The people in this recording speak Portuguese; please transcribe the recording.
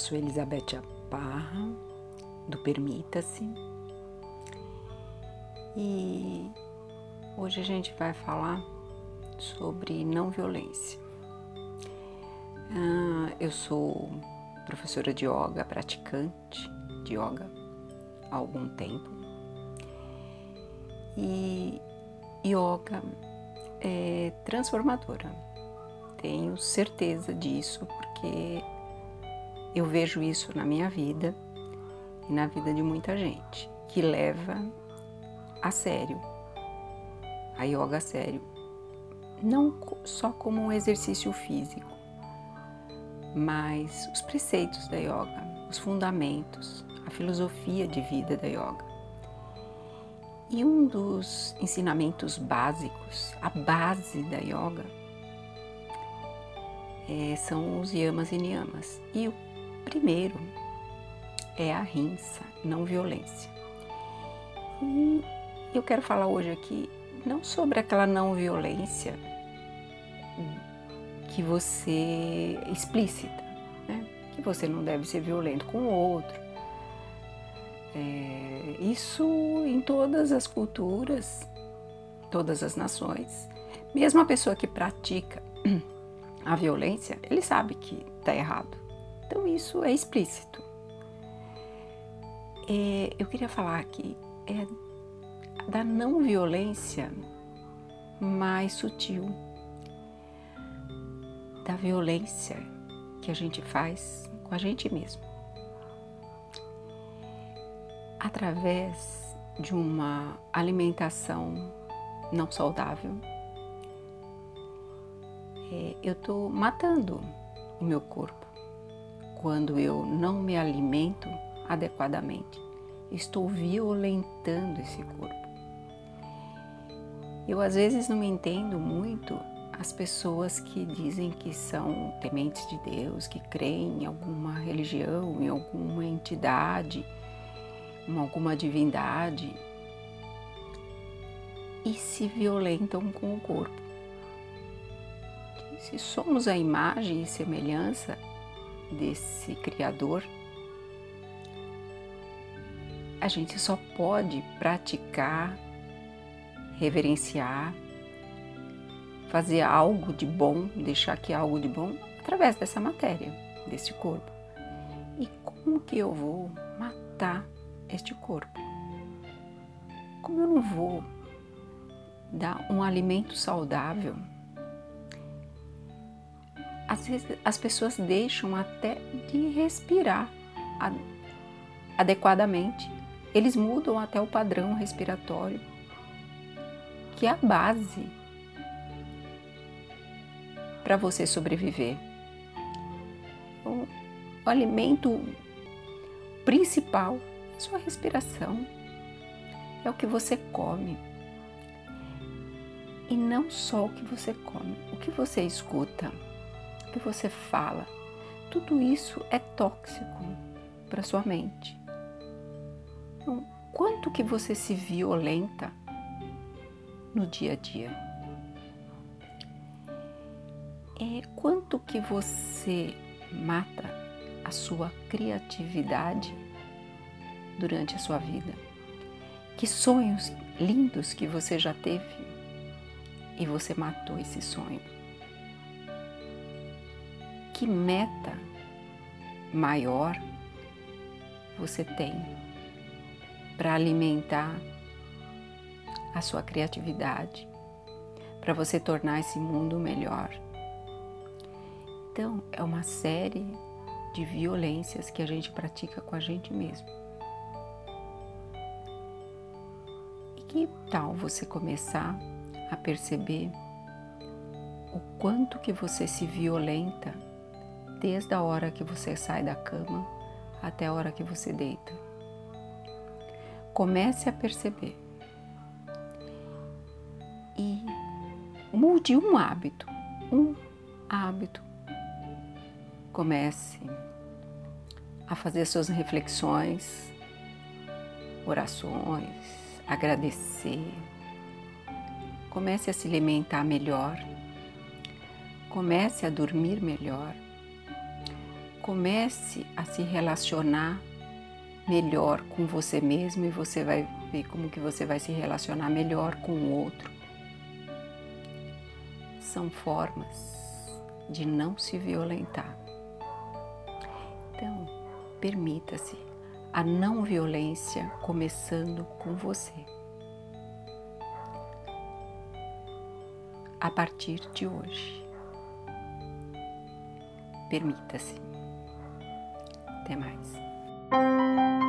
sou Elizabeth Parra, do Permita-se. E hoje a gente vai falar sobre não violência. Ah, eu sou professora de yoga, praticante de yoga há algum tempo. E yoga é transformadora. Tenho certeza disso porque eu vejo isso na minha vida e na vida de muita gente que leva a sério a yoga a sério, não só como um exercício físico, mas os preceitos da yoga, os fundamentos, a filosofia de vida da yoga. E um dos ensinamentos básicos, a base da yoga, é, são os yamas e niyamas. E o Primeiro é a rinça, não violência. E eu quero falar hoje aqui não sobre aquela não violência que você explícita, né? que você não deve ser violento com o outro. É, isso em todas as culturas, todas as nações. Mesmo a pessoa que pratica a violência, ele sabe que está errado. Então isso é explícito. É, eu queria falar aqui é da não violência mais sutil, da violência que a gente faz com a gente mesmo. Através de uma alimentação não saudável, é, eu estou matando o meu corpo quando eu não me alimento adequadamente. Estou violentando esse corpo. Eu às vezes não entendo muito as pessoas que dizem que são tementes de Deus, que creem em alguma religião, em alguma entidade, em alguma divindade e se violentam com o corpo. Se somos a imagem e semelhança desse Criador, a gente só pode praticar, reverenciar, fazer algo de bom, deixar que algo de bom através dessa matéria, desse corpo. E como que eu vou matar este corpo? Como eu não vou dar um alimento saudável vezes as pessoas deixam até de respirar adequadamente. Eles mudam até o padrão respiratório, que é a base para você sobreviver. O, o alimento principal é sua respiração, é o que você come. E não só o que você come, o que você escuta que você fala, tudo isso é tóxico para sua mente. Então, quanto que você se violenta no dia a dia? É quanto que você mata a sua criatividade durante a sua vida? Que sonhos lindos que você já teve e você matou esse sonho? Que meta maior você tem para alimentar a sua criatividade, para você tornar esse mundo melhor. Então, é uma série de violências que a gente pratica com a gente mesmo. E que tal você começar a perceber o quanto que você se violenta desde a hora que você sai da cama até a hora que você deita. Comece a perceber e mude um hábito, um hábito. Comece a fazer suas reflexões, orações, agradecer. Comece a se alimentar melhor. Comece a dormir melhor comece a se relacionar melhor com você mesmo e você vai ver como que você vai se relacionar melhor com o outro. São formas de não se violentar. Então, permita-se a não violência começando com você. A partir de hoje. Permita-se. Até mais.